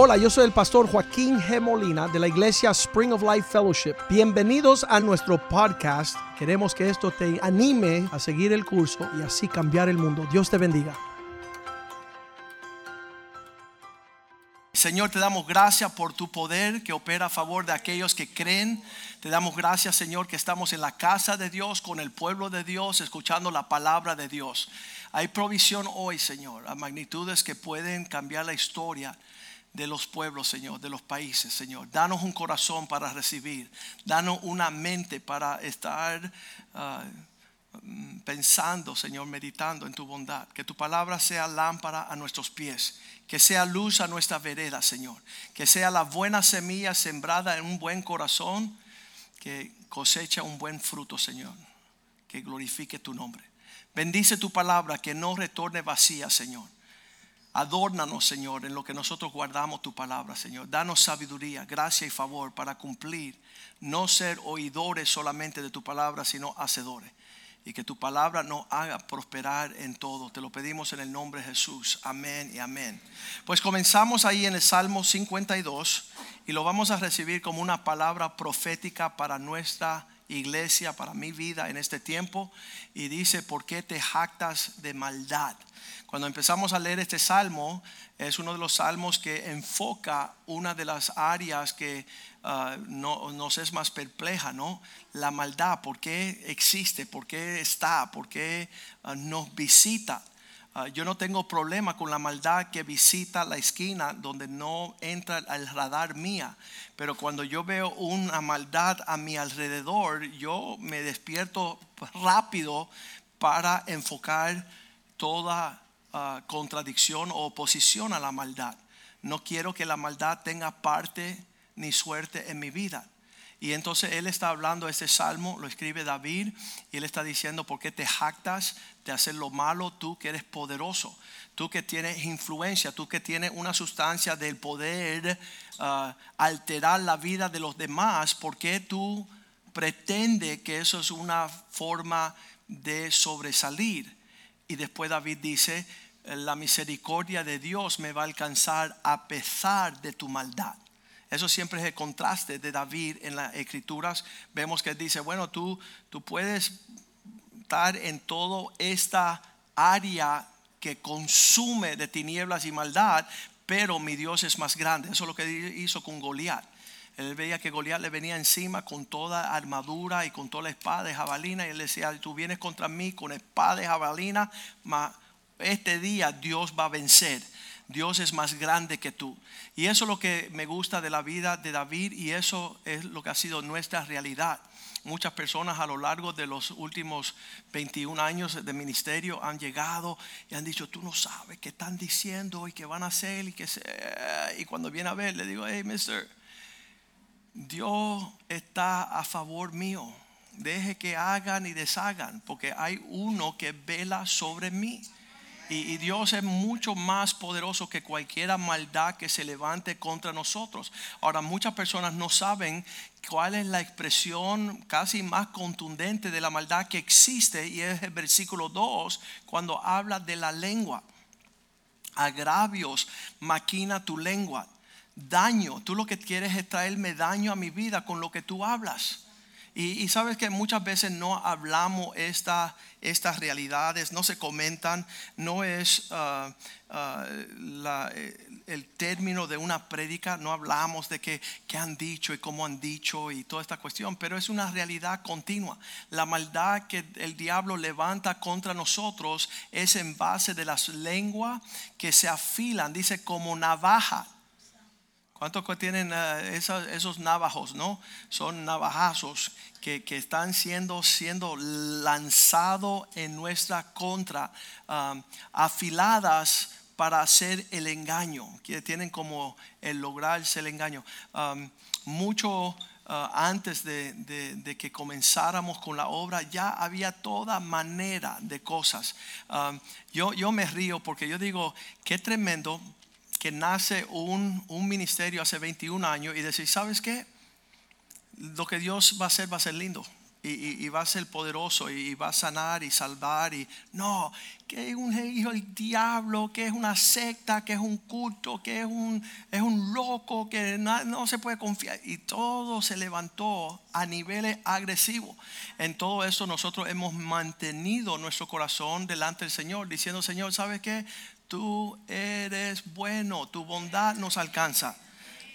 Hola, yo soy el pastor Joaquín G. Molina de la iglesia Spring of Life Fellowship. Bienvenidos a nuestro podcast. Queremos que esto te anime a seguir el curso y así cambiar el mundo. Dios te bendiga. Señor, te damos gracias por tu poder que opera a favor de aquellos que creen. Te damos gracias, Señor, que estamos en la casa de Dios, con el pueblo de Dios, escuchando la palabra de Dios. Hay provisión hoy, Señor, a magnitudes que pueden cambiar la historia de los pueblos, Señor, de los países, Señor. Danos un corazón para recibir. Danos una mente para estar ah, pensando, Señor, meditando en tu bondad. Que tu palabra sea lámpara a nuestros pies. Que sea luz a nuestra vereda, Señor. Que sea la buena semilla sembrada en un buen corazón. Que cosecha un buen fruto, Señor. Que glorifique tu nombre. Bendice tu palabra, que no retorne vacía, Señor. Adórnanos, Señor, en lo que nosotros guardamos tu palabra, Señor. Danos sabiduría, gracia y favor para cumplir, no ser oidores solamente de tu palabra, sino hacedores. Y que tu palabra nos haga prosperar en todo. Te lo pedimos en el nombre de Jesús. Amén y amén. Pues comenzamos ahí en el Salmo 52 y lo vamos a recibir como una palabra profética para nuestra iglesia, para mi vida en este tiempo. Y dice, ¿por qué te jactas de maldad? Cuando empezamos a leer este salmo, es uno de los salmos que enfoca una de las áreas que ah, no, nos es más perpleja, ¿no? La maldad, ¿por qué existe? ¿Por qué está? ¿Por qué ah, nos visita? Ah, yo no tengo problema con la maldad que visita la esquina donde no entra al radar mía, pero cuando yo veo una maldad a mi alrededor, yo me despierto rápido para enfocar toda contradicción o oposición a la maldad. No quiero que la maldad tenga parte ni suerte en mi vida. Y entonces él está hablando este salmo, lo escribe David, y él está diciendo, ¿por qué te jactas de hacer lo malo tú que eres poderoso? Tú que tienes influencia, tú que tienes una sustancia del poder ah, alterar la vida de los demás, ¿por qué tú pretendes que eso es una forma de sobresalir? Y después David dice, la misericordia de Dios me va a alcanzar a pesar de tu maldad. Eso siempre es el contraste de David en las escrituras. Vemos que dice, bueno, tú, tú puedes en toda esta área que consume de tinieblas y maldad, pero mi Dios es más grande. Eso es lo que hizo con Goliat. Él veía que Goliat le venía encima con toda armadura y con toda la espada de jabalina. Y él decía, tú vienes contra mí con espada de jabalina, este día Dios va a vencer. Dios es más grande que tú. Y eso es lo que me gusta de la vida de David y eso es lo que ha sido nuestra realidad. Muchas personas a lo largo de los últimos 21 años de ministerio han llegado y han dicho, tú no sabes qué están diciendo y qué van a hacer y qué Y cuando viene a ver, le digo, hey, mister, Dios está a favor mío. Deje que hagan y deshagan, porque hay uno que vela sobre mí. Y, Dios es mucho más poderoso que cualquier maldad que se levante contra nosotros. Ahora, muchas personas no saben cuál es la expresión casi más contundente de la maldad que existe y es el versículo 2 cuando habla de la lengua. Agravios maquina tu lengua. Daño, tú lo que quieres es traerme daño a mi vida con lo que tú hablas. Y, sabes que muchas veces no hablamos esta, estas realidades, no se comentan, no es ah, ah, eh, el término de una prédica, no hablamos de qué han dicho y cómo han dicho y toda esta cuestión, pero es una realidad continua. La maldad que el diablo levanta contra nosotros es en base de las lenguas que se afilan, dice como navaja ¿Cuántos tienen eh, esos, navajos, no? Son navajazos que, están siendo, siendo lanzados en nuestra contra, um, afiladas para hacer el engaño, que tienen como el lograrse el engaño. Um, mucho antes de, que comenzáramos con la obra, ya había toda manera de cosas. Yo, yo me río porque yo digo, qué tremendo que nace un, ministerio hace 21 años y decir, ¿sabes qué? Lo que Dios va a hacer va a ser lindo. y, va a ser poderoso y va a sanar y salvar y no, que es un hijo del diablo, que es una secta, que es un culto, que es un, es un loco, que no, no se puede confiar. Y todo se levantó a niveles agresivos. En todo eso nosotros hemos mantenido nuestro corazón delante del Señor, diciendo, Señor, ¿sabes qué? Tú eres bueno, tu bondad nos alcanza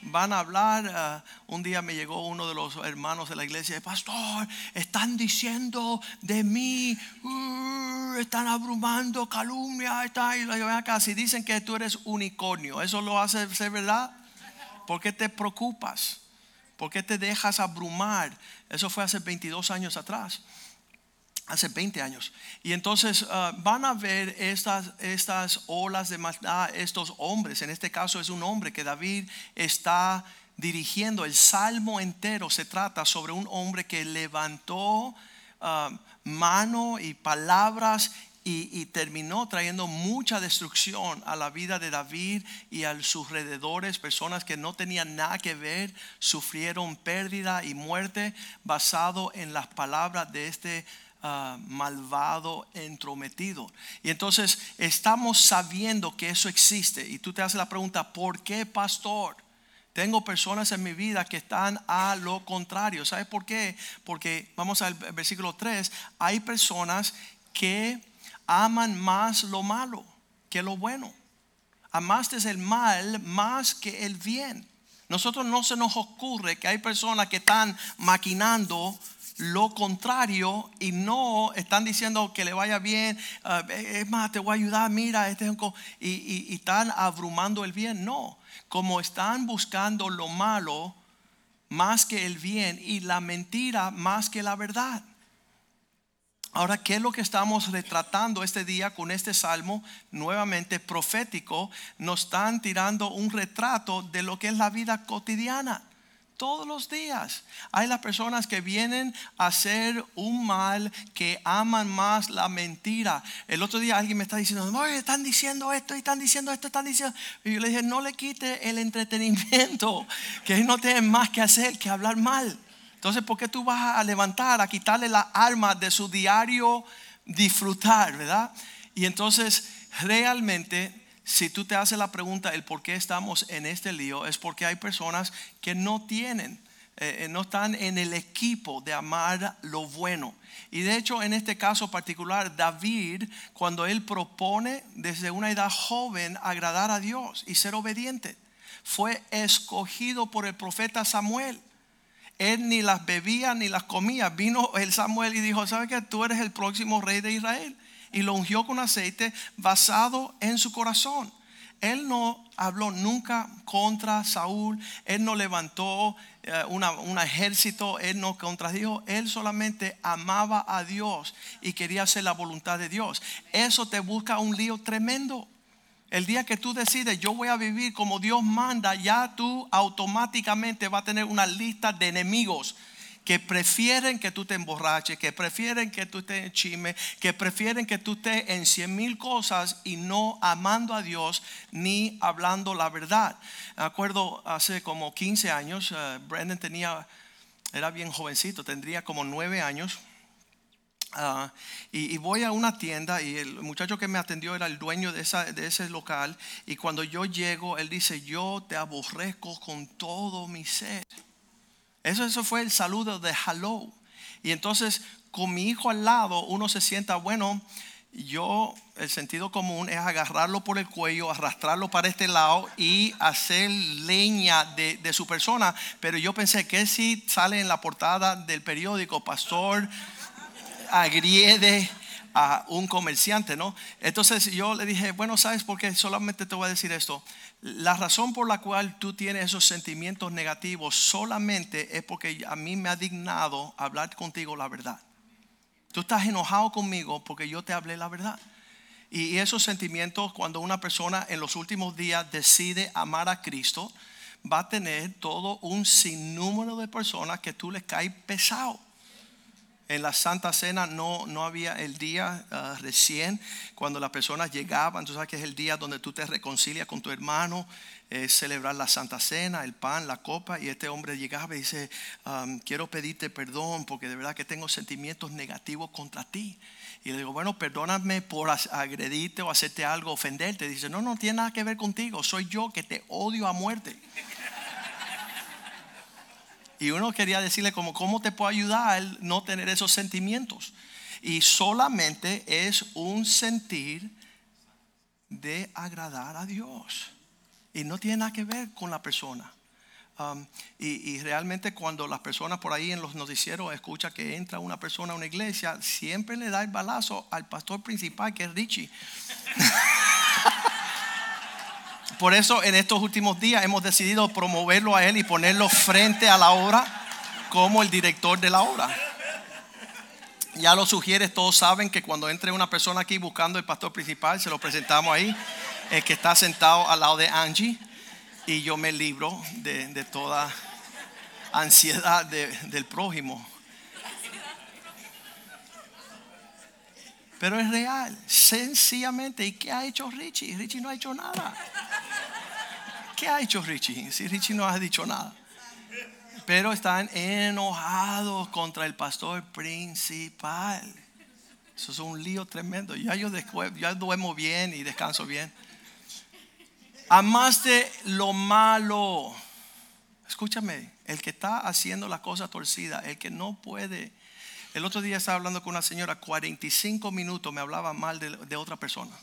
van a hablar. Ah, un día me llegó uno de los hermanos de la iglesia, pastor, están diciendo de mí, uh, están abrumando calumnia, está, y acá, si dicen que tú eres unicornio, ¿eso lo hace ser verdad? ¿Por qué te preocupas? ¿Por qué te dejas abrumar? Eso fue hace 22 años atrás hace 20 años. Y entonces ah, van a ver estas, estas olas de maldad, estos hombres, en este caso es un hombre que David está dirigiendo, el salmo entero se trata sobre un hombre que levantó ah, mano y palabras y, terminó trayendo mucha destrucción a la vida de David y a sus alrededores. Personas que no tenían nada que ver sufrieron pérdida y muerte basado en las palabras de este Ah, malvado, entrometido. Y entonces estamos sabiendo que eso existe. Y tú te haces la pregunta, ¿por qué pastor? Tengo personas en mi vida que están a lo contrario. ¿Sabes por qué? Porque vamos al versículo 3, hay personas que aman más lo malo que lo bueno. Amaste el mal más que el bien. Nosotros no se nos ocurre que hay personas que están maquinando lo contrario y no están diciendo que le vaya bien, ah, es más, te voy a ayudar, mira, este y, y, y están abrumando el bien. No, como están buscando lo malo más que el bien y la mentira más que la verdad. Ahora, ¿qué es lo que estamos retratando este día con este salmo nuevamente profético? Nos están tirando un retrato de lo que es la vida cotidiana todos los días. Hay las personas que vienen a hacer un mal, que aman más la mentira. El otro día alguien me está diciendo, están diciendo esto, están diciendo esto, están diciendo. Y yo le dije, no le quite el entretenimiento, que no tienen más que hacer que hablar mal. Entonces, ¿por qué tú vas a levantar, a quitarle la arma de su diario disfrutar, verdad? Y entonces, realmente si tú te haces la pregunta el por qué estamos en este lío, es porque hay personas que no tienen, eh, eh, no están en el equipo de amar lo bueno. Y de hecho, en este caso particular, David, cuando él propone desde una edad joven agradar a Dios y ser obediente, fue escogido por el profeta Samuel. Él ni las bebía ni las comía. Vino el Samuel y dijo, ¿sabes que tú eres el próximo rey de Israel? Y lo ungió con aceite basado en su corazón. Él no habló nunca contra Saúl, él no levantó eh, un ejército, él no contradijo, él solamente amaba a Dios y quería hacer la voluntad de Dios. Eso te busca un lío tremendo. El día que tú decides, yo voy a vivir como Dios manda, ya tú automáticamente vas a tener una lista de enemigos que prefieren que tú te emborraches, que prefieren que tú estés en chisme, que prefieren que tú estés en cien mil cosas y no amando a Dios ni hablando la verdad. Me acuerdo hace como 15 años, uh, Brandon tenía, era bien jovencito, tendría como 9 años. Uh, y, voy a una tienda y el muchacho que me atendió era el dueño de, esa, de ese local y cuando yo llego él dice yo te aborrezco con todo mi ser eso, eso fue el saludo de hello. Y entonces con mi hijo al lado uno se sienta, bueno, yo el sentido común es agarrarlo por el cuello, arrastrarlo para este lado y hacer leña de, de su persona. Pero yo pensé que si sale en la portada del periódico, pastor agriede a un comerciante, ¿no? Entonces yo le dije, bueno, ¿sabes por qué? Solamente te voy a decir esto. La razón por la cual tú tienes esos sentimientos negativos solamente es porque a mí me ha dignado hablar contigo la verdad. Tú estás enojado conmigo porque yo te hablé la verdad. Y esos sentimientos, cuando una persona en los últimos días decide amar a Cristo, va a tener todo un sinnúmero de personas que tú le caes pesado En la Santa Cena no, no había el día ah, recién cuando las personas llegaban. Tú sabes que es el día donde tú te reconcilias con tu hermano, es celebrar la Santa Cena, el pan, la copa. Y este hombre llegaba y dice: Quiero pedirte perdón porque de verdad que tengo sentimientos negativos contra ti. Y le digo, bueno, perdóname por agredirte o hacerte algo, ofenderte. Dice, no, no tiene nada que ver contigo. Soy yo que te odio a muerte. Y uno quería decirle como, ¿cómo te puedo ayudar a no tener esos sentimientos? Y solamente es un sentir de agradar a Dios. Y no tiene nada que ver con la persona. Um, y, realmente cuando las personas por ahí en los noticieros escuchan que entra una persona a una iglesia, siempre le da el balazo al pastor principal que es Richie. por eso en estos últimos días hemos decidido promoverlo a él y ponerlo frente a la obra como el director de la obra. Ya lo sugieres, todos saben que cuando entre una persona aquí buscando el pastor principal, se lo presentamos ahí, el que está sentado al lado de Angie y yo me libro de, toda ansiedad del prójimo. Pero es real, sencillamente. ¿Y qué ha hecho Richie? Richie no ha hecho nada. ¿Qué ha hecho Richie? Si Richie no ha dicho nada. Pero están enojados contra el pastor principal. Eso es un lío tremendo. Ya yo, ya duermo bien y descanso bien amaste lo malo. Escúchame, el que está haciendo la cosa torcida, el que no puede. El otro día estaba hablando con una señora, 45 minutos me hablaba mal de, otra persona.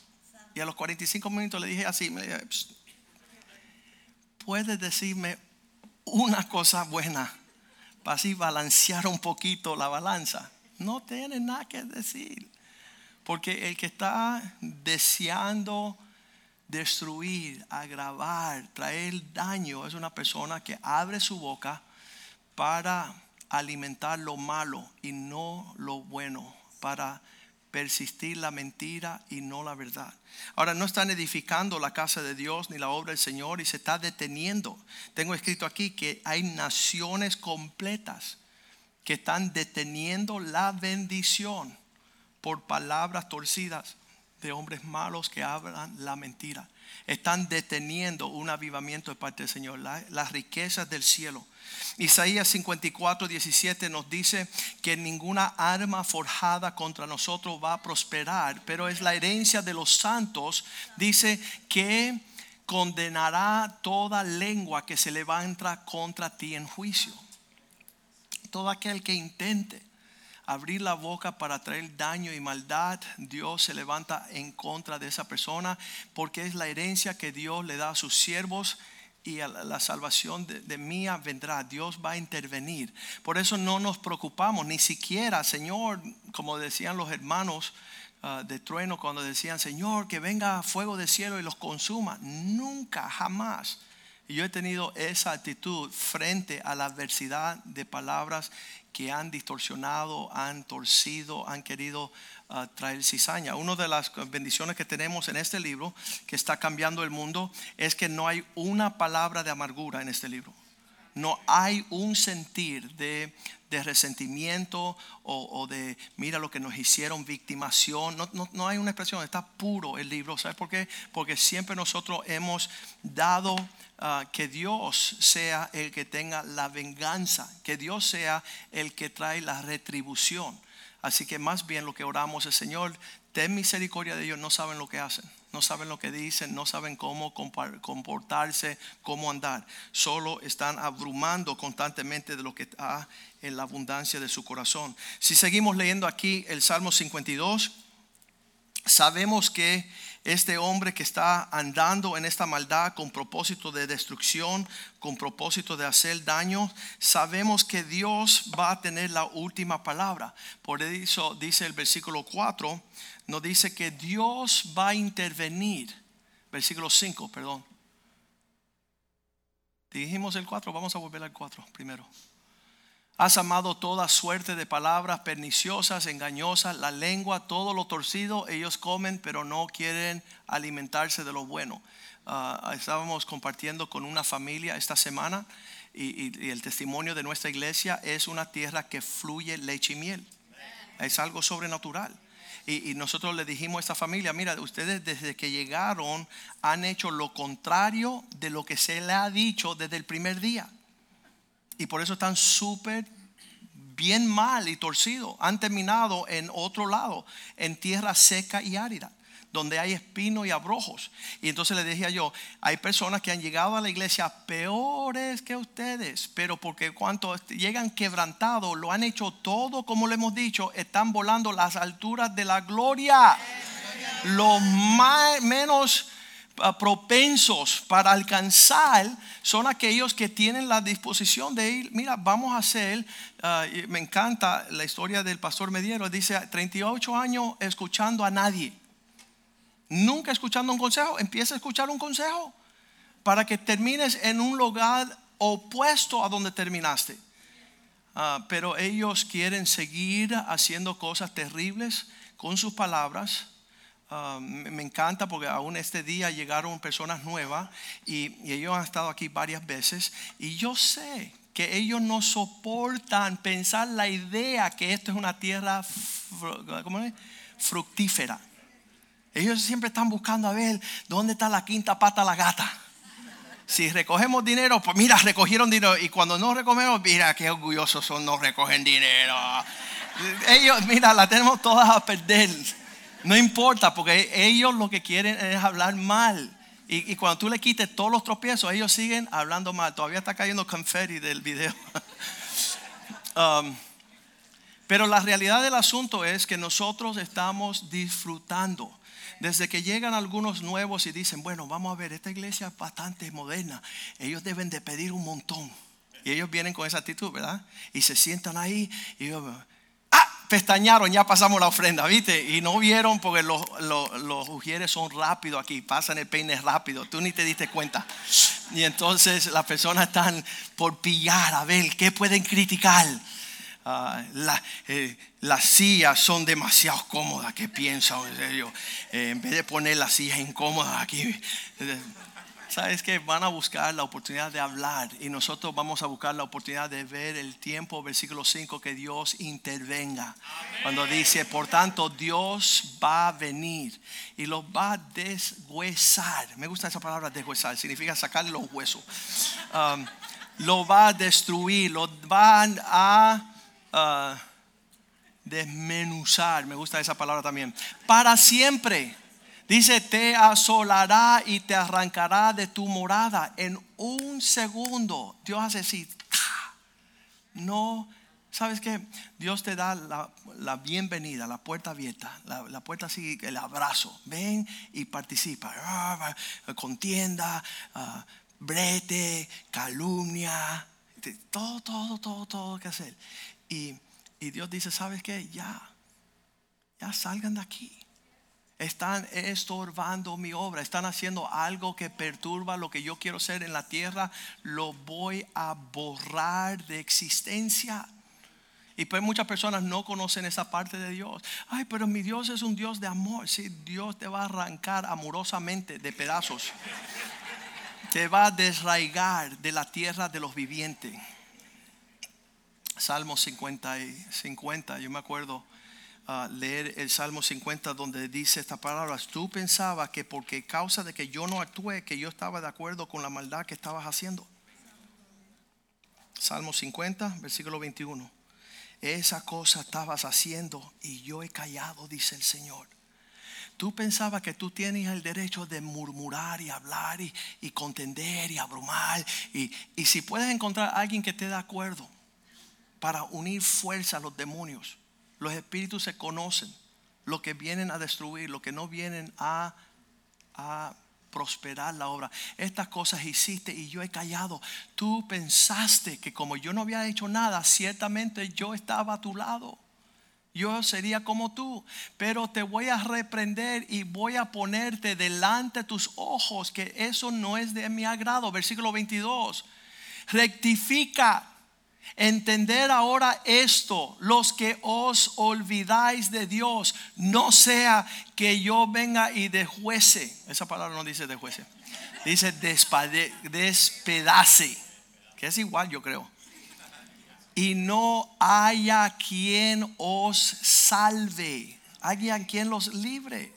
Y a los 45 minutos le dije así, me dije, puedes decirme una cosa buena para así balancear un poquito la balanza. No tiene nada que decir. Porque el que está deseando destruir, agravar, traer daño es una persona que abre su boca para alimentar lo malo y no lo bueno, para persistir la mentira y no la verdad. Ahora no están edificando la casa de Dios ni la obra del Señor y se está deteniendo. Tengo escrito aquí que hay naciones completas que están deteniendo la bendición por palabras torcidas de hombres malos que hablan la mentira. Están deteniendo un avivamiento de parte del Señor, las riquezas del cielo. Isaías 54, 17 nos dice que ninguna arma forjada contra nosotros va a prosperar, pero es la herencia de los santos. Dice que condenará toda lengua que se levanta contra ti en juicio. Todo aquel que intente abrir la boca para traer daño y maldad, Dios se levanta en contra de esa persona porque es la herencia que Dios le da a sus siervos y la salvación de, mía vendrá. Dios va a intervenir. Por eso no nos preocupamos, ni siquiera, Señor, como decían los hermanos ah, de trueno cuando decían, Señor, que venga fuego del cielo y los consuma. Nunca, jamás. Y yo he tenido esa actitud frente a la adversidad de palabras que han distorsionado, han torcido, han querido uh, traer cizaña. Una de las bendiciones que tenemos en este libro, que está cambiando el mundo, es que no hay una palabra de amargura en este libro. No hay un sentir de, resentimiento o, de mira lo que nos hicieron, victimación. No, no, hay una expresión, está puro el libro. ¿Sabes por qué? Porque siempre nosotros hemos dado Ah, que Dios sea el que tenga la venganza, que Dios sea el que trae la retribución. Así que más bien lo que oramos es, Señor, ten misericordia de ellos, no saben lo que hacen, no saben lo que dicen, no saben cómo comportarse, cómo andar. Solo están abrumando constantemente de lo que está en la abundancia de su corazón. Si seguimos leyendo aquí el Salmo 52, sabemos que este hombre que está andando en esta maldad con propósito de destrucción, con propósito de hacer daño, sabemos que Dios va a tener la última palabra. Por eso dice el versículo 4, nos dice que Dios va a intervenir. Versículo 5, perdón. Dijimos el 4, vamos a volver al 4 primero. Has amado toda suerte de palabras perniciosas, engañosas, la lengua, todo lo torcido. Ellos comen, pero no quieren alimentarse de lo bueno. Ah, estábamos compartiendo con una familia esta semana y, el testimonio de nuestra iglesia es una tierra que fluye leche y miel. es algo sobrenatural. Y, y, nosotros le dijimos a esta familia, mira, ustedes desde que llegaron han hecho lo contrario de lo que se le ha dicho desde el primer día. Y por eso están súper bien mal y torcidos. Han terminado en otro lado, en tierra seca y árida donde hay espinos y abrojos. Y entonces le decía yo, hay personas que han llegado a la iglesia peores que ustedes, pero porque cuando llegan quebrantados, lo han hecho todo como le hemos dicho, están volando las alturas de la gloria. Los más, menos propensos para alcanzar son aquellos que tienen la disposición de ir, mira, vamos a hacer, ah, me encanta la historia del pastor Mediero, dice 38 años escuchando a nadie nunca escuchando un consejo, empieza a escuchar un consejo para que termines en un lugar opuesto a donde terminaste. Ah, pero ellos quieren seguir haciendo cosas terribles con sus palabras. Ah, me encanta porque aún este día llegaron personas nuevas y, y ellos han estado aquí varias veces y yo sé que ellos no soportan pensar la idea que esto es una tierra fructífera. Ellos siempre están buscando a ver dónde está la quinta pata la gata. Si recogemos dinero, pues mira, recogieron dinero. Y cuando no recogemos, mira qué orgullosos son, no recogen dinero. Ellos, mira, la tenemos todas a perder. No importa, porque ellos lo que quieren es hablar mal. Y, cuando tú le quites todos los tropiezos, ellos siguen hablando mal. Todavía está cayendo confetti del video. Um, pero la realidad del asunto es que nosotros estamos disfrutando desde que llegan algunos nuevos y dicen, bueno, vamos a ver, esta iglesia es bastante moderna, ellos deben de pedir un montón. Y ellos vienen con esa actitud, ¿verdad? Y se sientan ahí y yo, pestañaron, ya pasamos la ofrenda, ¿viste? Y no vieron porque los, los, los ujieres son rápidos aquí, pasan el peine rápido, tú ni te diste cuenta. Y entonces las personas están por pillar, a ver, ¿qué pueden criticar? Eh, las sillas son demasiado cómodas. ¿Qué piensan? En, eh, en vez de poner las sillas incómodas aquí, eh, sabes que van a buscar la oportunidad de hablar y nosotros vamos a buscar la oportunidad de ver el tiempo, versículo 5, que Dios intervenga. Cuando dice, por tanto, Dios va a venir y los va a deshuesar. Me gusta esa palabra deshuesar, significa sacarle los huesos. Um, lo va a destruir, lo van a uh, desmenuzar, me gusta esa palabra también, para siempre. Dice, te asolará y te arrancará de tu morada en un segundo. Dios hace así. No, ¿sabes qué? Dios te da la, bienvenida, la puerta abierta, la, puerta así, el abrazo. Ven y participa. Ah, contienda, uh, brete, calumnia, todo, todo, todo, todo que hacer. Y, Dios dice, ¿sabes qué? Ya, ya salgan de aquí. Están estorbando mi obra, están haciendo algo que perturba lo que yo quiero ser en la tierra, lo voy a borrar de existencia. Y pues muchas personas no conocen esa parte de Dios. Ay, pero mi Dios es un Dios de amor. Sí, Dios te va a arrancar amorosamente de pedazos. Te va a desraigar de la tierra de los vivientes. Salmo 50, y 50 yo me acuerdo leer el Salmo 50 donde dice estas palabras, tú pensabas que porque causa de que yo no actué, que yo estaba de acuerdo con la maldad que estabas haciendo. Salmo 50, versículo 21. Esa cosa estabas haciendo y yo he callado, dice el Señor. Tú pensabas que tú tienes el derecho de murmurar y hablar y, contender y abrumar. Y, y si puedes encontrar a alguien que esté de acuerdo, para unir fuerza a los demonios. Los espíritus se conocen, lo que vienen a destruir, lo que no vienen a, prosperar la obra. Estas cosas hiciste y yo he callado. Tú pensaste que como yo no había hecho nada, ciertamente yo estaba a tu lado. Yo sería como tú, pero te voy a reprender y voy a ponerte delante de tus ojos que eso no es de mi agrado. Versículo 22. Rectifica Entender ahora esto, los que os olvidáis de Dios, no sea que yo venga y desjuece. Esa palabra no dice desjuece, dice despedace, que es igual yo creo. y no haya quien os salve. Haya quien los libre.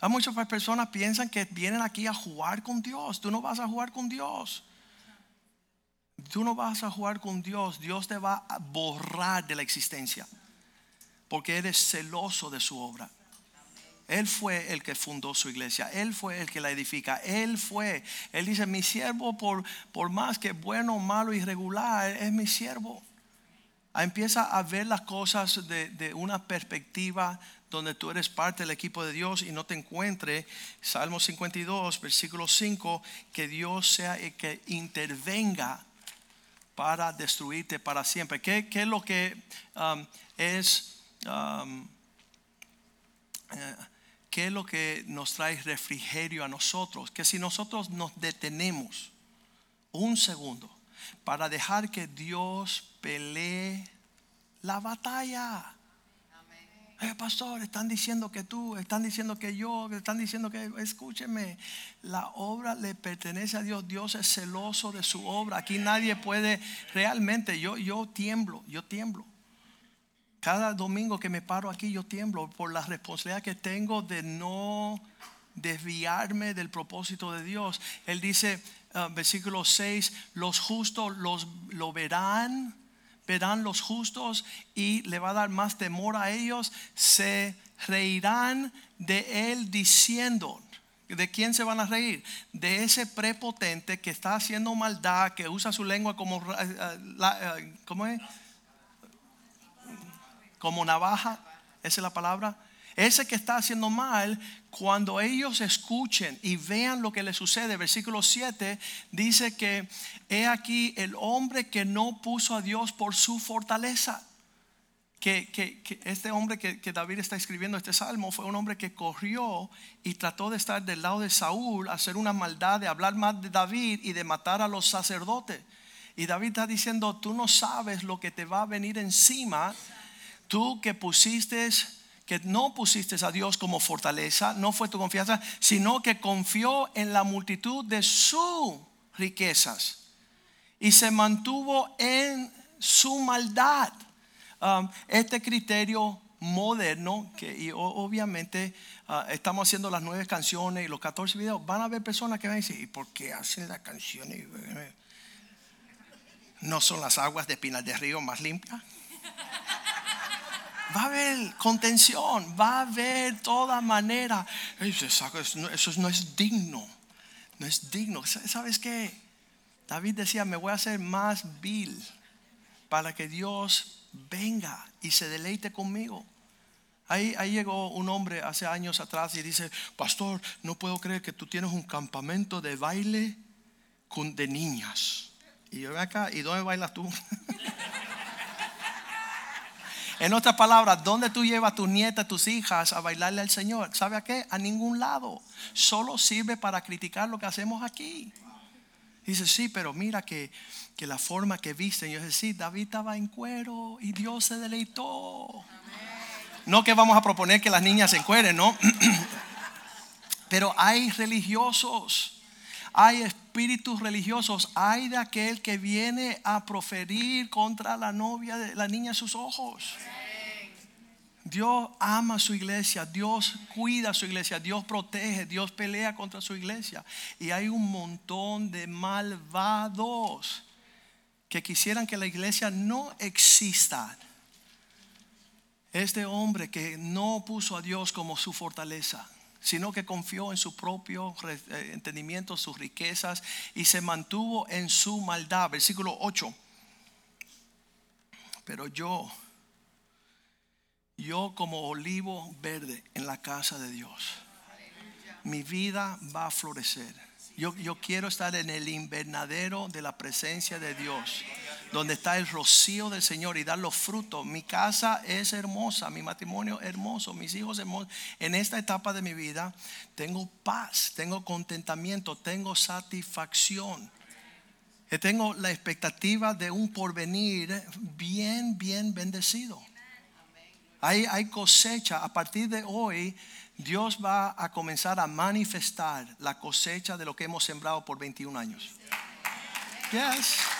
Hay muchas personas piensan que vienen aquí a jugar con Dios. Tú no vas a jugar con Dios. Tú no vas a jugar con Dios. Dios te va a borrar de la existencia. Porque eres celoso de su obra. Él fue el que fundó su iglesia. Él fue el que la edifica. Él fue. Él dice, mi siervo por, por más que bueno, malo, irregular, es mi siervo. Empieza a ver las cosas de, de una perspectiva donde tú eres parte del equipo de Dios y no te encuentre, Salmo 52, versículo 5, que Dios sea el que intervenga para destruirte para siempre. ¿Qué, qué lo que um, es... Um, eh, ¿Qué es lo que nos trae refrigerio a nosotros? Que si nosotros nos detenemos un segundo para dejar que Dios pelee la batalla. Eh, pastor, están diciendo que tú, están diciendo que yo, están diciendo que, escúcheme, la obra le pertenece a Dios. Dios es celoso de su obra. Aquí nadie puede, realmente, yo, yo tiemblo, yo tiemblo. Cada domingo que me paro aquí yo tiemblo por la responsabilidad que tengo de no desviarme del propósito de Dios. Él dice, uh, versículo 6, los justos los, lo verán, verán los justos y le va a dar más temor a ellos, se reirán de él diciendo, ¿De quién se van a reír? De ese prepotente que está haciendo maldad, que usa su lengua como, uh, uh, ¿cómo es? como navaja, esa es la palabra. Ese que está haciendo mal, cuando ellos escuchen y vean lo que le sucede, versículo 7 dice que he aquí el hombre que no puso a Dios por su fortaleza. Que, este hombre que, David está escribiendo este salmo fue un hombre que corrió y trató de estar del lado de Saúl, hacer una maldad, de hablar más de David y de matar a los sacerdotes. Y David está diciendo, tú no sabes lo que te va a venir encima Tú que pusiste, que no pusiste a Dios como fortaleza, no fue tu confianza, sino que confió en la multitud de sus riquezas y se mantuvo en su maldad. Um, este criterio moderno, que y obviamente uh, estamos haciendo las nueve canciones y los 14 videos, van a haber personas que van a decir, ¿y por qué hacen las canciones? ¿No son las aguas de Pinar de Río más limpias? Va a haber contención, va a haber toda manera. Eso no es digno, no es digno. ¿Sabes qué? David decía, me voy a hacer más vil para que Dios venga y se deleite conmigo. Ahí, ahí, llegó un hombre hace años atrás y dice, pastor, no puedo creer que tú tienes un campamento de baile con, de niñas. Y yo acá, ¿y dónde bailas tú? En otras palabras, ¿dónde tú llevas a tus nietas, tus hijas a bailarle al Señor? ¿Sabe a qué? A ningún lado. Solo sirve para criticar lo que hacemos aquí. Dice, sí, pero mira que, que la forma que visten. Yo dice, sí, David estaba en cuero y Dios se deleitó. No que vamos a proponer que las niñas se encueren, ¿no? pero hay religiosos hay espíritus religiosos, hay de aquel que viene a proferir contra la novia de la niña sus ojos. Dios ama su iglesia, Dios cuida su iglesia, Dios protege, Dios pelea contra su iglesia. Y hay un montón de malvados que quisieran que la iglesia no exista. Este hombre que no puso a Dios como su fortaleza sino que confió en su propio eh, entendimiento, sus riquezas y se mantuvo en su maldad. Versículo 8. Pero yo, yo como olivo verde en la casa de Dios, mi vida va a florecer yo, quiero estar en el invernadero de la presencia de Dios, donde está el rocío del Señor y dar los frutos. Mi casa es hermosa, mi matrimonio hermoso, mis hijos hermosos. En esta etapa de mi vida tengo paz, tengo contentamiento, tengo satisfacción. Tengo la expectativa de un porvenir bien, bien bendecido. Hay, hay cosecha. A partir de hoy Dios va a comenzar a manifestar la cosecha de lo que hemos sembrado por 21 años. Yes.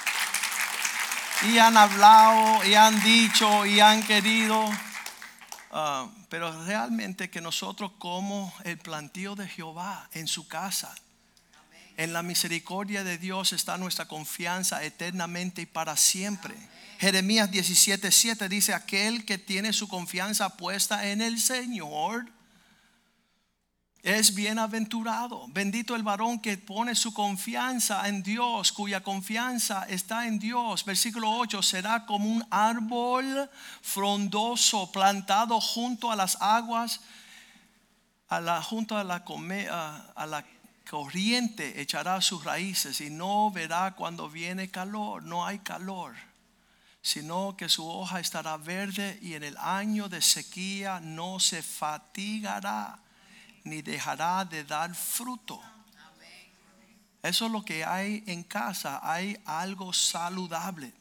Y han hablado y han dicho y han querido. Ah, pero realmente que nosotros como el plantío de Jehová en su casa. En la misericordia de Dios está nuestra confianza eternamente y para siempre. Jeremías 17:7 dice, aquel que tiene su confianza puesta en el Señor es bienaventurado. Bendito el varón que pone su confianza en Dios, cuya confianza está en Dios. Versículo 8, será como un árbol frondoso plantado junto a las aguas, a la, junto a la, a la corriente echará sus raíces y no verá cuando viene calor, no hay calor sino que su hoja estará verde y en el año de sequía no se fatigará ni dejará de dar fruto. Eso es lo que hay en casa, hay algo saludable.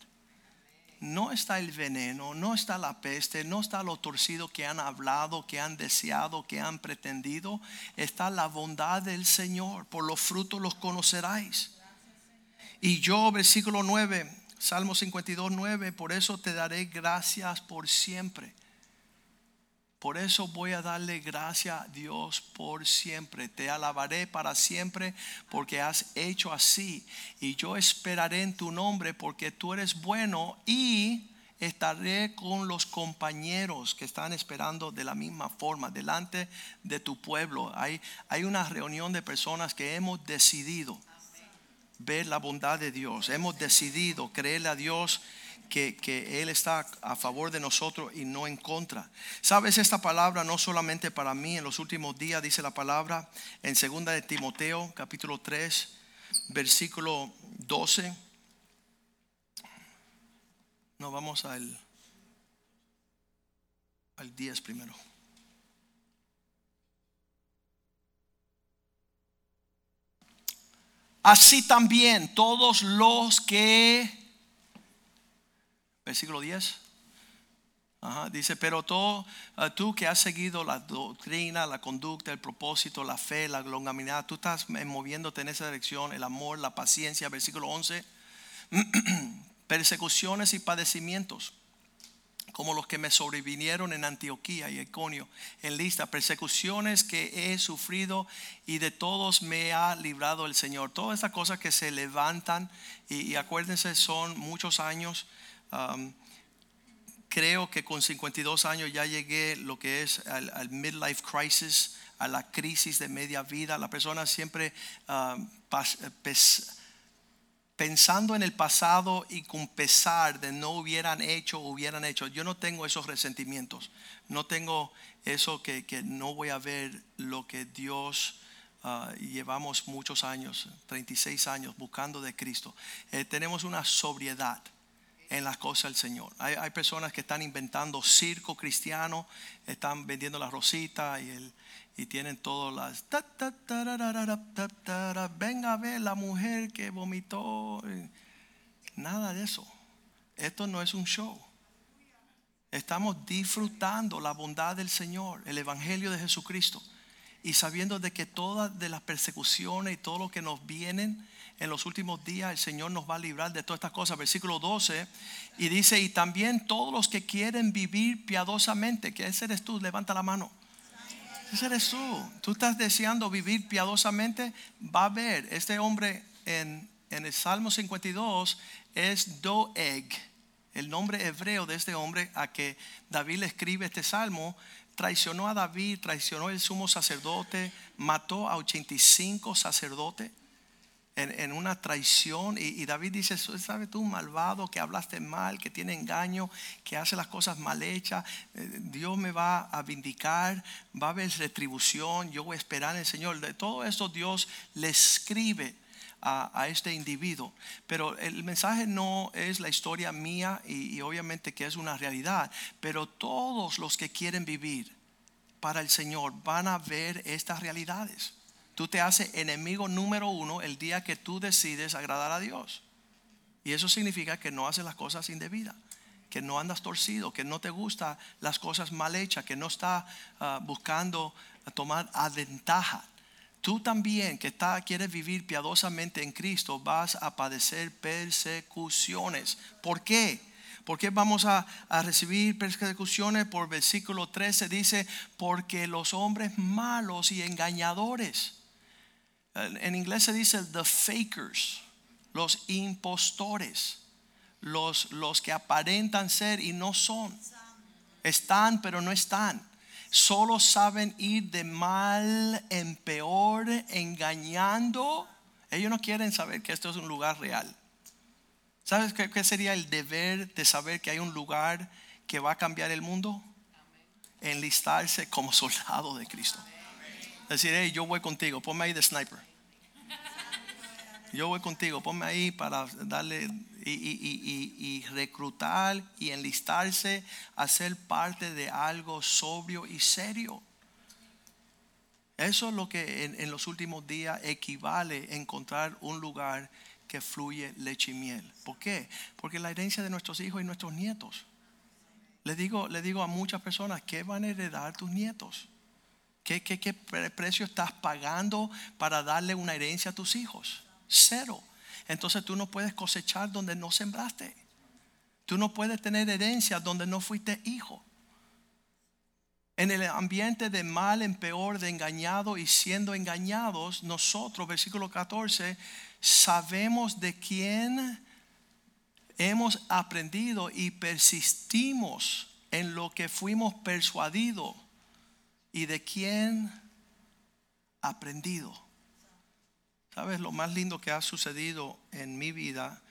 No está el veneno, no está la peste, no está lo torcido que han hablado, que han deseado, que han pretendido. Está la bondad del Señor. Por los frutos los conoceráis. Y yo, versículo 9, Salmo 52, 9, por eso te daré gracias por siempre por eso voy a darle gracias a Dios por siempre. Te alabaré para siempre porque has hecho así. Y yo esperaré en tu nombre porque tú eres bueno y estaré con los compañeros que están esperando de la misma forma delante de tu pueblo. Hay, hay una reunión de personas que hemos decidido ver la bondad de Dios. Hemos decidido creerle a Dios que, Él está a favor de nosotros y no en contra. Sabes, esta palabra no solamente para mí, en los últimos días dice la palabra en segunda de Timoteo, capítulo 3, versículo 12. No, vamos al, al 10 primero. Así también todos los que versículo 10. dice, pero ah, tú que has seguido la doctrina, la conducta, el propósito, la fe, la longanimidad, tú estás moviéndote en esa dirección, el amor, la paciencia, versículo 11, persecuciones y padecimientos, como los que me sobrevinieron en Antioquía y Iconio, en lista, persecuciones que he sufrido y de todos me ha librado el Señor. Todas estas cosas que se levantan y acuérdense, son muchos años creo que con 52 años ya llegué lo que es al, midlife crisis, a la crisis de media vida. La persona siempre pensando en el pasado y con pesar de no hubieran hecho hubieran hecho. Yo no tengo esos resentimientos. No tengo eso que, no voy a ver lo que Dios... Ah, llevamos muchos años, 36 años buscando de Cristo. Eh, tenemos una sobriedad en las cosas del Señor. Hay, personas que están inventando circo cristiano, están vendiendo la rosita y, y tienen todas las... Venga a ver la mujer que vomitó. Nada de eso. Esto no es un show. Estamos disfrutando la bondad del Señor, el Evangelio de Jesucristo. Y sabiendo de que todas de las persecuciones y todo lo que nos vienen en los últimos días el Señor nos va a librar de todas estas cosas. Versículo 12. Y dice, y también todos los que quieren vivir piadosamente, que ese eres tú, levanta la mano. Ese eres tú. Tú estás deseando vivir piadosamente. Va a ver, este hombre en, el Salmo 52 es Doeg. El nombre hebreo de este hombre a que David escribe este salmo traicionó a David, traicionó el sumo sacerdote, mató a 85 sacerdotes en, una traición. Y, David dice, ¿sabes tú, malvado, que hablaste mal, que tiene engaño, que hace las cosas mal hechas? Eh, Dios me va a vindicar, va a haber retribución, yo voy a esperar en el Señor. De todo esto Dios le escribe. A, este individuo. Pero el mensaje no es la historia mía y, obviamente que es una realidad, pero todos los que quieren vivir para el Señor van a ver estas realidades tú te haces enemigo número uno el día que tú decides agradar a Dios. Y eso significa que no haces las cosas indebidas, que no andas torcido, que no te gustan las cosas mal hechas, que no estás ah, buscando tomar ventaja tú también que está, quieres vivir piadosamente en Cristo vas a padecer persecuciones. ¿Por qué? ¿Por qué vamos a, a, recibir persecuciones? Por versículo 13 dice, porque los hombres malos y engañadores. En inglés se dice the fakers, los impostores, los, los que aparentan ser y no son. Están pero no están solo saben ir de mal en peor, engañando. Ellos no quieren saber que esto es un lugar real. ¿Sabes qué, sería el deber de saber que hay un lugar que va a cambiar el mundo? Enlistarse como soldado de Cristo. Decir, hey, yo voy contigo, ponme ahí de sniper. Yo voy contigo, ponme ahí para darle y, reclutar y enlistarse a ser parte de algo sobrio y serio. Eso es lo que en, los últimos días equivale a encontrar un lugar que fluye leche y miel. ¿Por qué? Porque la herencia de nuestros hijos y nuestros nietos. Le digo, le digo a muchas personas, ¿qué van a heredar tus nietos? ¿Qué, qué, qué precio estás pagando para darle una herencia a tus hijos? Cero entonces tú no puedes cosechar donde no sembraste. Tú no puedes tener herencia donde no fuiste hijo. En el ambiente de mal en peor, de engañado y siendo engañados, nosotros, versículo 14, sabemos de quién hemos aprendido y persistimos en lo que fuimos persuadidos y de quién aprendido. ¿Sabes? Lo más lindo que ha sucedido en mi vida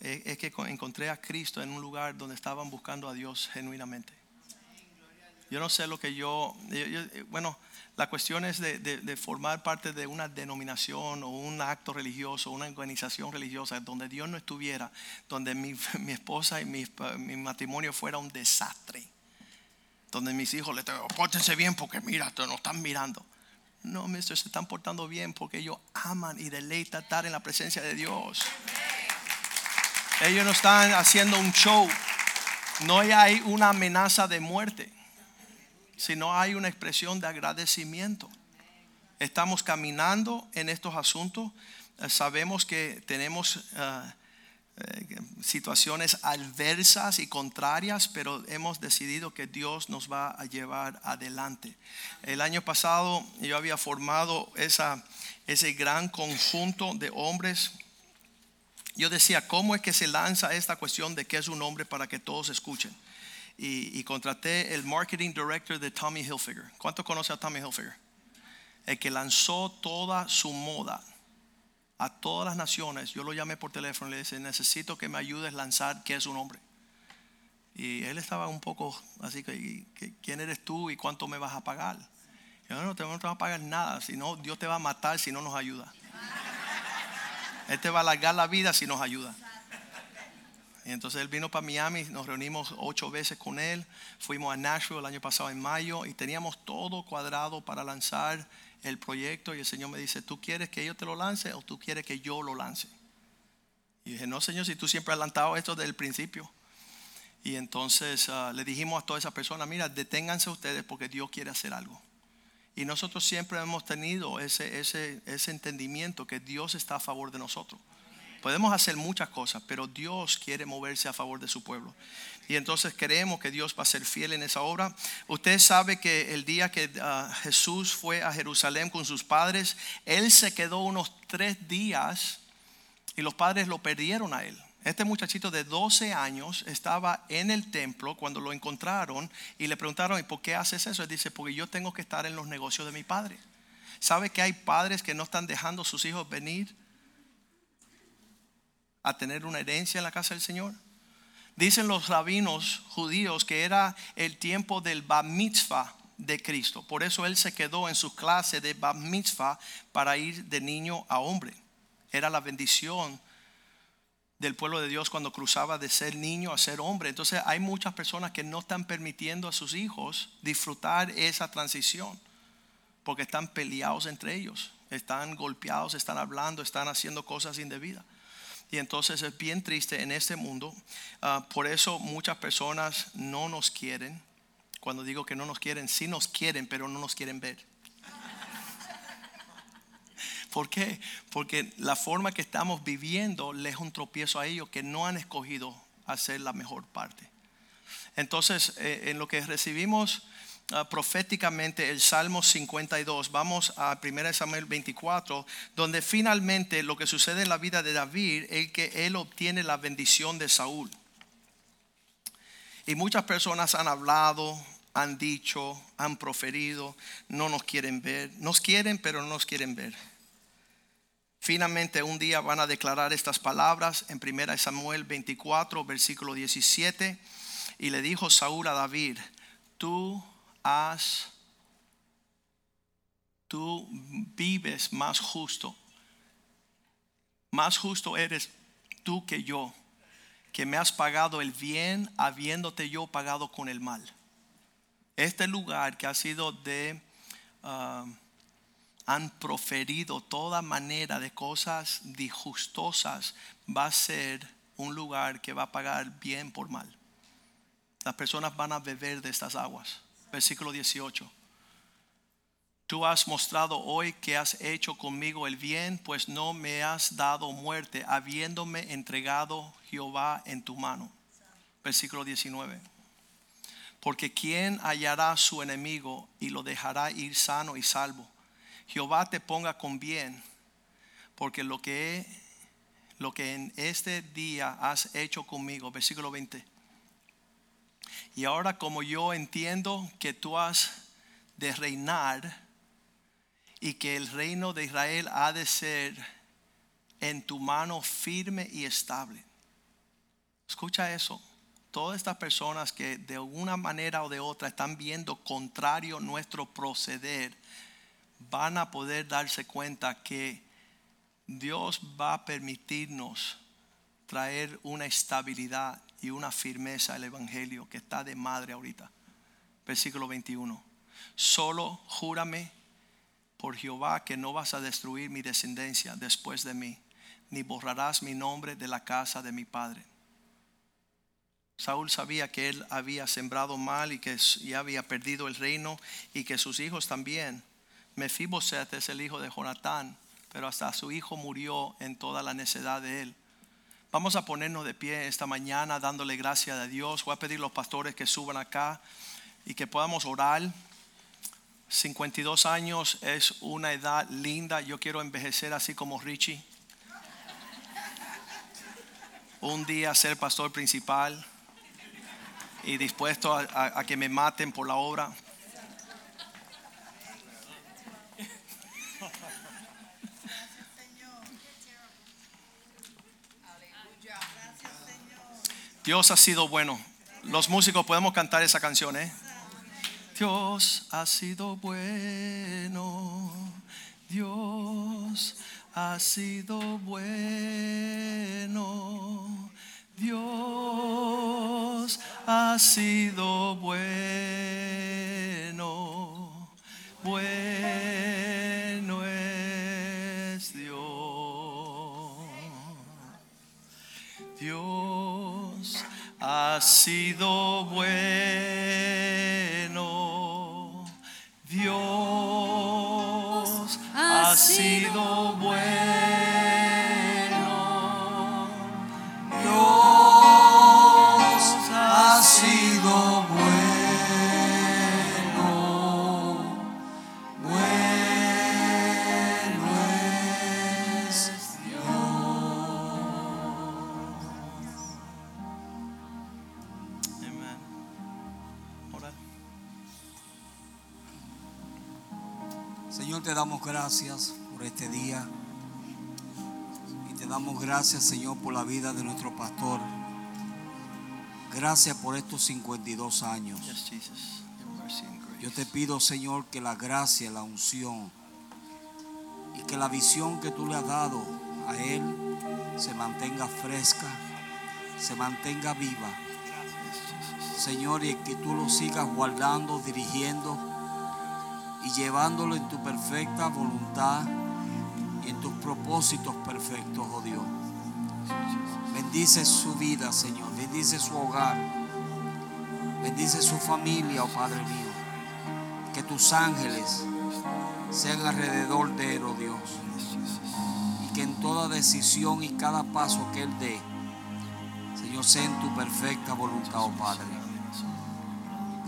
eh, es que encontré a Cristo en un lugar donde estaban buscando a Dios genuinamente. Yo no sé lo que yo, eh, bueno, la cuestión es de, formar parte de una denominación o un acto religioso, una organización religiosa donde Dios no estuviera, donde mi, esposa y mi, matrimonio fuera un desastre, donde mis hijos le digo, pórtense bien porque mira, nos están mirando. No, mister, se están portando bien porque ellos aman y deleitan estar en la presencia de Dios. Ellos no están haciendo un show. No hay una amenaza de muerte, sino hay una expresión de agradecimiento. Estamos caminando en estos asuntos. Eh, sabemos que tenemos eh, situaciones adversas y contrarias, pero hemos decidido que Dios nos va a llevar adelante. El año pasado yo había formado esa, ese gran conjunto de hombres. Yo decía, ¿cómo es que se lanza esta cuestión de qué es un hombre para que todos escuchen? Y, y contraté el marketing director de Tommy Hilfiger. ¿Cuánto conoce a Tommy Hilfiger? El que lanzó toda su moda a todas las naciones, yo lo llamé por teléfono y le dije, necesito que me ayudes a lanzar qué es un hombre. Y él estaba un poco así que, ¿quién eres tú y cuánto me vas a pagar? Yo no te, no a pagar nada, sino Dios te va a matar si no nos ayuda. Él te va a alargar la vida si nos ayuda. Y entonces él vino para Miami, nos reunimos ocho veces con él, fuimos a Nashville el año pasado en mayo y teníamos todo cuadrado para lanzar el proyecto y el Señor me dice, ¿tú quieres que yo te lo lance o tú quieres que yo lo lance? Y dije, no Señor, si tú siempre has lanzado esto desde el principio. Y entonces ah, le dijimos a toda esa persona, mira, deténganse ustedes porque Dios quiere hacer algo. Y nosotros siempre hemos tenido ese, ese, ese entendimiento que Dios está a favor de nosotros. Podemos hacer muchas cosas, pero Dios quiere moverse a favor de su pueblo. Y entonces creemos que Dios va a ser fiel en esa obra. Usted sabe que el día que ah, Jesús fue a Jerusalén con sus padres, Él se quedó unos tres días y los padres lo perdieron a Él. Este muchachito de 12 años estaba en el templo cuando lo encontraron y le preguntaron, ¿y por qué haces eso? Él dice, porque yo tengo que estar en los negocios de mi padre. ¿Sabe que hay padres que no están dejando a sus hijos venir a tener una herencia en la casa del Señor? Dicen los rabinos judíos que era el tiempo del bar mitzvah de Cristo. Por eso él se quedó en su clase de bar mitzvah para ir de niño a hombre. Era la bendición del pueblo de Dios cuando cruzaba de ser niño a ser hombre. Entonces hay muchas personas que no están permitiendo a sus hijos disfrutar esa transición porque están peleados entre ellos, están golpeados, están hablando, están haciendo cosas indebidas. Y entonces es bien triste en este mundo. Ah, por eso muchas personas no nos quieren. Cuando digo que no nos quieren, sí nos quieren, pero no nos quieren ver. ¿Por qué? Porque la forma que estamos viviendo les es un tropiezo a ellos que no han escogido hacer la mejor parte. Entonces, eh, en lo que recibimos ah, proféticamente el Salmo 52, vamos a 1 Samuel 24, donde finalmente lo que sucede en la vida de David es que él obtiene la bendición de Saúl. Y muchas personas han hablado, han dicho, han proferido, no nos quieren ver, nos quieren pero no nos quieren ver. Finalmente un día van a declarar estas palabras en 1 Samuel 24, versículo 17. Y le dijo Saúl a David, tú has, tú vives más justo. Más justo eres tú que yo, que me has pagado el bien habiéndote yo pagado con el mal. Este lugar que ha sido de... Ah, han proferido toda manera de cosas disgustosas, va a ser un lugar que va a pagar bien por mal. Las personas van a beber de estas aguas. Versículo 18. Tú has mostrado hoy que has hecho conmigo el bien, pues no me has dado muerte, habiéndome entregado Jehová en tu mano. Versículo 19. Porque ¿quién hallará su enemigo y lo dejará ir sano y salvo? Jehová te ponga con bien, porque lo que, lo que en este día has hecho conmigo, versículo 20. Y ahora como yo entiendo que tú has de reinar y que el reino de Israel ha de ser en tu mano firme y estable. Escucha eso. Todas estas personas que de una manera o de otra están viendo contrario nuestro proceder van a poder darse cuenta que Dios va a permitirnos traer una estabilidad y una firmeza al Evangelio que está de madre ahorita. Versículo 21. Solo júrame por Jehová que no vas a destruir mi descendencia después de mí, ni borrarás mi nombre de la casa de mi padre. Saúl sabía que él había sembrado mal y que ya había perdido el reino y que sus hijos también. Mefiboset es el hijo de Jonatán, pero hasta su hijo murió en toda la necedad de él. Vamos a ponernos de pie esta mañana dándole gracias a Dios. Voy a pedir a los pastores que suban acá y que podamos orar. 52 años es una edad linda. Yo quiero envejecer así como Richie. Un día ser pastor principal y dispuesto a, a que me maten por la obra. Dios ha sido bueno. Los músicos podemos cantar esa canción, ¿eh? Dios ha sido bueno. Dios ha sido bueno. Dios ha sido bueno. Bueno sido bueno. Gracias por este día. Y te damos gracias, Señor, por la vida de nuestro pastor. Gracias por estos 52 años. Yo te pido, Señor, que la gracia, la unción y que la visión que tú le has dado a él se mantenga fresca, se mantenga viva. Señor, y que tú lo sigas guardando, dirigiendo y llevándolo en tu perfecta voluntad y en tus propósitos perfectos, oh Dios. Bendice su vida, Señor. Bendice su hogar. Bendice su familia, oh Padre mío. Que tus ángeles sean alrededor de él, oh Dios. que en toda decisión y cada paso que Él dé, Señor, sea en tu perfecta voluntad, oh Padre.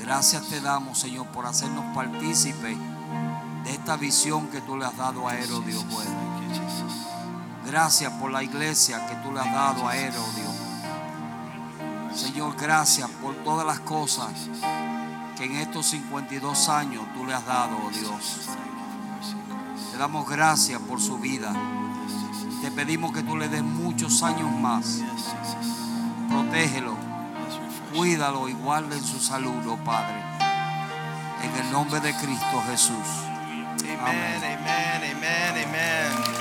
Gracias te damos, Señor, por hacernos partícipes de esta visión que tú le has dado a oh Dios bueno. Gracias por la iglesia que tú le has dado a oh Dios. Señor, gracias por todas las cosas que en estos 52 años tú le has dado, Dios. Te damos gracias por su vida. Te pedimos que tú le des muchos años más. Protégelo, Cuídalo y guarda en su salud, oh Padre. En el nombre de Cristo Jesús. Amén, amén, amén, amén.